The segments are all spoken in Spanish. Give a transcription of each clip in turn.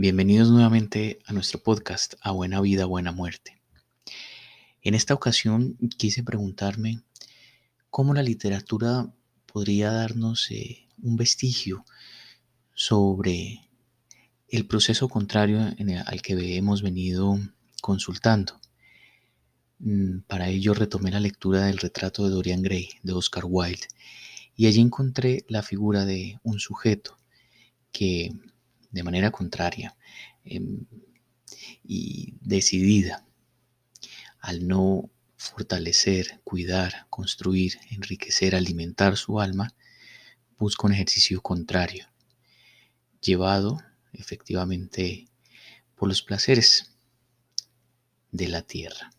Bienvenidos nuevamente a nuestro podcast A Buena Vida, Buena Muerte. En esta ocasión quise preguntarme cómo la literatura podría darnos eh, un vestigio sobre el proceso contrario al que hemos venido consultando. Mm, para ello retomé la lectura del retrato de Dorian Gray de Oscar Wilde y allí encontré la figura de un sujeto que de manera contraria em, y decidida al no fortalecer, cuidar, construir, enriquecer, alimentar su alma, busca un ejercicio contrario, llevado efectivamente por los placeres de la tierra.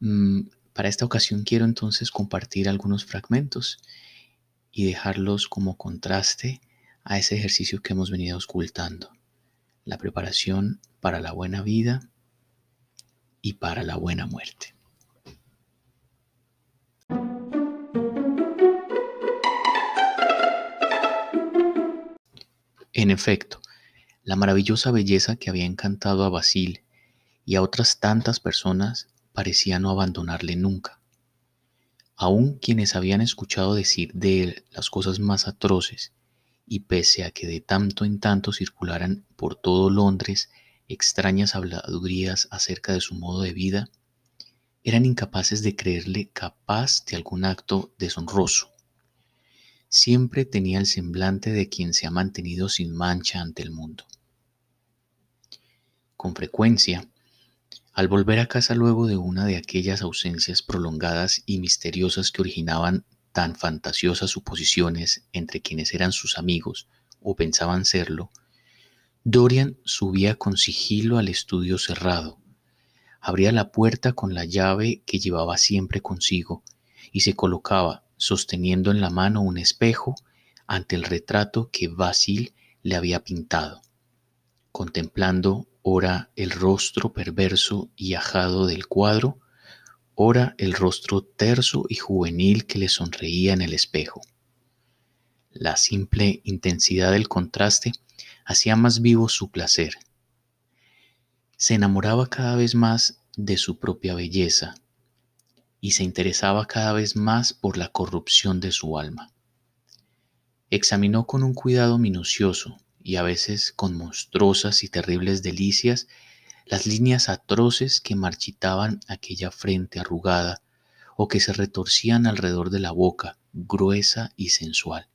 Mm, para esta ocasión quiero entonces compartir algunos fragmentos y dejarlos como contraste a ese ejercicio que hemos venido ocultando, la preparación para la buena vida y para la buena muerte. En efecto, la maravillosa belleza que había encantado a Basil y a otras tantas personas parecía no abandonarle nunca. Aun quienes habían escuchado decir de él las cosas más atroces y pese a que de tanto en tanto circularan por todo Londres extrañas habladurías acerca de su modo de vida, eran incapaces de creerle capaz de algún acto deshonroso. Siempre tenía el semblante de quien se ha mantenido sin mancha ante el mundo. Con frecuencia, al volver a casa luego de una de aquellas ausencias prolongadas y misteriosas que originaban tan fantasiosas suposiciones entre quienes eran sus amigos o pensaban serlo, Dorian subía con sigilo al estudio cerrado, abría la puerta con la llave que llevaba siempre consigo y se colocaba, sosteniendo en la mano un espejo, ante el retrato que Basil le había pintado, contemplando ora el rostro perverso y ajado del cuadro, ora el rostro terso y juvenil que le sonreía en el espejo. La simple intensidad del contraste hacía más vivo su placer. Se enamoraba cada vez más de su propia belleza y se interesaba cada vez más por la corrupción de su alma. Examinó con un cuidado minucioso y a veces con monstruosas y terribles delicias las líneas atroces que marchitaban aquella frente arrugada o que se retorcían alrededor de la boca, gruesa y sensual,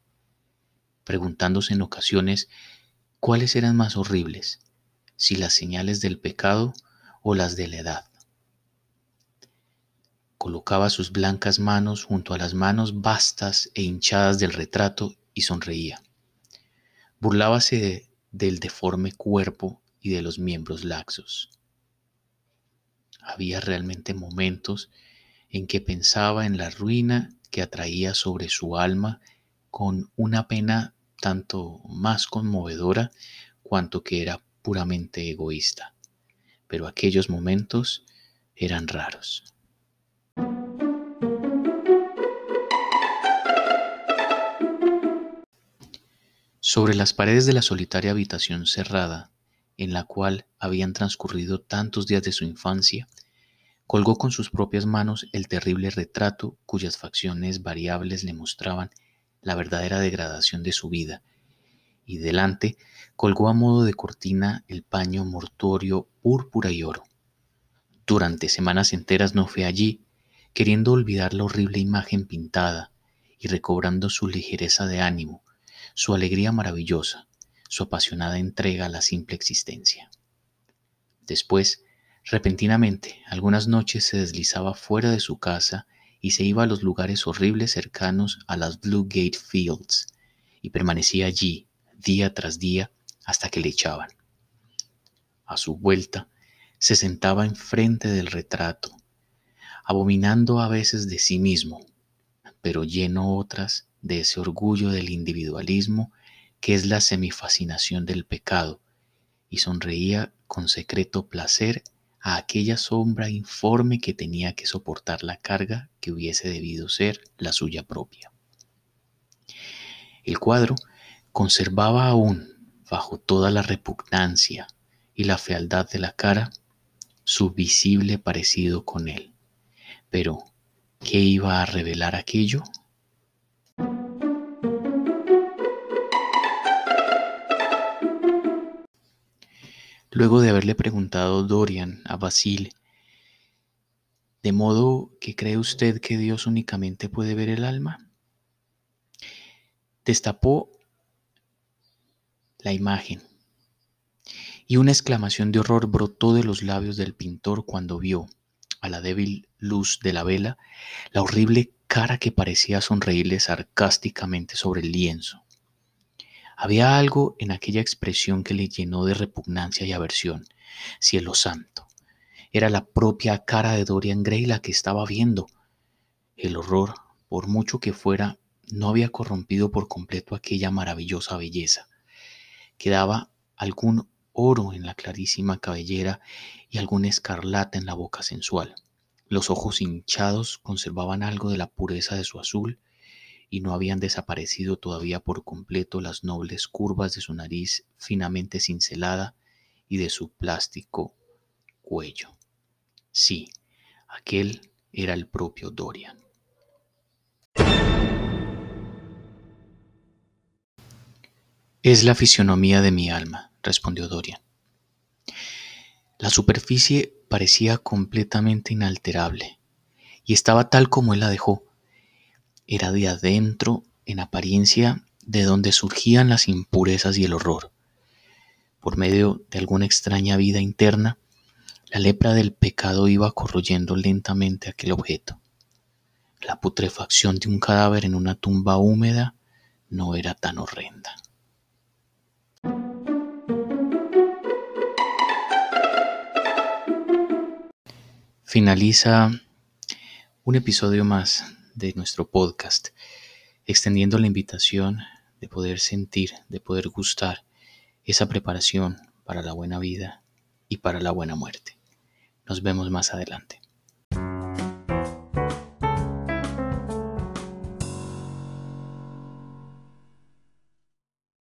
preguntándose en ocasiones cuáles eran más horribles, si las señales del pecado o las de la edad. Colocaba sus blancas manos junto a las manos vastas e hinchadas del retrato y sonreía. Burlábase del deforme cuerpo de los miembros laxos. Había realmente momentos en que pensaba en la ruina que atraía sobre su alma con una pena tanto más conmovedora cuanto que era puramente egoísta. Pero aquellos momentos eran raros. Sobre las paredes de la solitaria habitación cerrada, en la cual habían transcurrido tantos días de su infancia, colgó con sus propias manos el terrible retrato cuyas facciones variables le mostraban la verdadera degradación de su vida, y delante colgó a modo de cortina el paño mortuorio púrpura y oro. Durante semanas enteras no fue allí, queriendo olvidar la horrible imagen pintada y recobrando su ligereza de ánimo, su alegría maravillosa, su apasionada entrega a la simple existencia. Después, repentinamente, algunas noches se deslizaba fuera de su casa y se iba a los lugares horribles cercanos a las Blue Gate Fields y permanecía allí día tras día hasta que le echaban. A su vuelta, se sentaba enfrente del retrato, abominando a veces de sí mismo, pero lleno otras de ese orgullo del individualismo que es la semifascinación del pecado, y sonreía con secreto placer a aquella sombra informe que tenía que soportar la carga que hubiese debido ser la suya propia. El cuadro conservaba aún, bajo toda la repugnancia y la fealdad de la cara, su visible parecido con él. Pero, ¿qué iba a revelar aquello? Luego de haberle preguntado Dorian a Basil, ¿de modo que cree usted que Dios únicamente puede ver el alma? Destapó la imagen y una exclamación de horror brotó de los labios del pintor cuando vio, a la débil luz de la vela, la horrible cara que parecía sonreírle sarcásticamente sobre el lienzo. Había algo en aquella expresión que le llenó de repugnancia y aversión. Cielo santo. Era la propia cara de Dorian Gray la que estaba viendo. El horror, por mucho que fuera, no había corrompido por completo aquella maravillosa belleza. Quedaba algún oro en la clarísima cabellera y algún escarlata en la boca sensual. Los ojos hinchados conservaban algo de la pureza de su azul y no habían desaparecido todavía por completo las nobles curvas de su nariz finamente cincelada y de su plástico cuello. Sí, aquel era el propio Dorian. Es la fisionomía de mi alma, respondió Dorian. La superficie parecía completamente inalterable y estaba tal como él la dejó, era de adentro, en apariencia, de donde surgían las impurezas y el horror. Por medio de alguna extraña vida interna, la lepra del pecado iba corroyendo lentamente aquel objeto. La putrefacción de un cadáver en una tumba húmeda no era tan horrenda. Finaliza un episodio más de nuestro podcast, extendiendo la invitación de poder sentir, de poder gustar esa preparación para la buena vida y para la buena muerte. Nos vemos más adelante.